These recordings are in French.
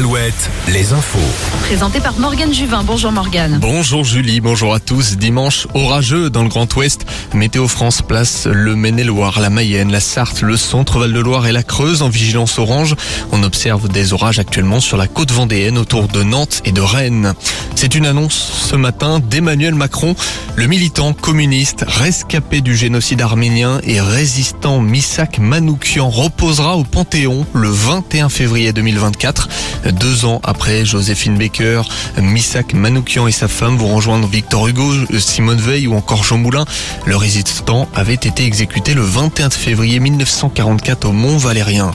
Alouette, les infos. Présenté par Morgane Juvin. Bonjour Morgane. Bonjour Julie, bonjour à tous. Dimanche orageux dans le Grand Ouest. Météo France place le Maine-et-Loire, la Mayenne, la Sarthe, le centre Val-de-Loire et la Creuse en vigilance orange. On observe des orages actuellement sur la côte vendéenne autour de Nantes et de Rennes. C'est une annonce ce matin d'Emmanuel Macron. Le militant communiste rescapé du génocide arménien et résistant Misak Manoukian reposera au Panthéon le 21 février 2024. Deux ans après Joséphine Baker, Misak Manoukian et sa femme vont rejoindre Victor Hugo, Simone Veil ou encore Jean Moulin. Le résistant avait été exécuté le 21 février 1944 au Mont Valérien.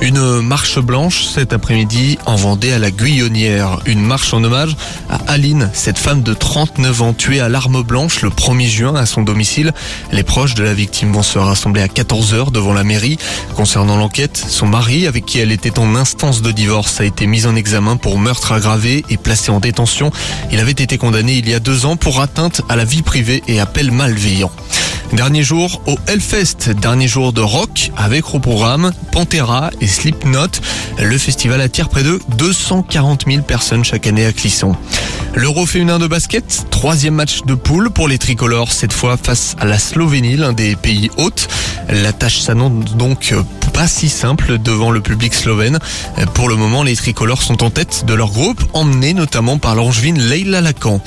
Une marche blanche cet après-midi en Vendée à la Guyonnière. Une marche en hommage à Aline, cette femme de 39 ans tuée à l'arme blanche le 1er juin à son domicile. Les proches de la victime vont se rassembler à 14h devant la mairie. Concernant l'enquête, son mari, avec qui elle était en instance de divorce, a été mis en examen pour meurtre aggravé et placé en détention. Il avait été condamné il y a deux ans pour atteinte à la vie privée et appel malveillant. Dernier jour au Hellfest, dernier jour de rock avec au programme Pantera et Slipknot. Le festival attire près de 240 000 personnes chaque année à Clisson. L'Euro féminin de basket, troisième match de poule pour les tricolores, cette fois face à la Slovénie, l'un des pays hôtes. La tâche s'annonce donc pas si simple devant le public slovène. Pour le moment, les tricolores sont en tête de leur groupe, emmenés notamment par l'angevine Leila Lacan.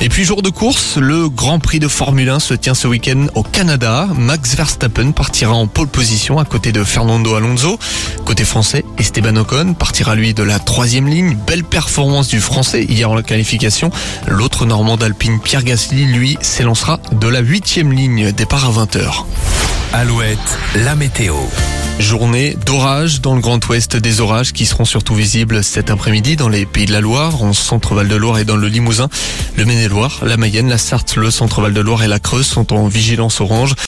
Et puis jour de course, le Grand Prix de Formule 1 se tient ce week-end au Canada. Max Verstappen partira en pole position à côté de Fernando Alonso. Côté français, Esteban Ocon partira lui de la troisième ligne. Belle performance du français hier en qualification. L'autre Normand d'Alpine, Pierre Gasly, lui, s'élancera de la huitième ligne, départ à 20h. Alouette, la météo. Journée d'orage dans le Grand Ouest, des orages qui seront surtout visibles cet après-midi dans les Pays de la Loire, en centre Val-de-Loire et dans le Limousin. Le Maine-et-Loire, la Mayenne, la Sarthe, le centre Val-de-Loire et la Creuse sont en vigilance orange.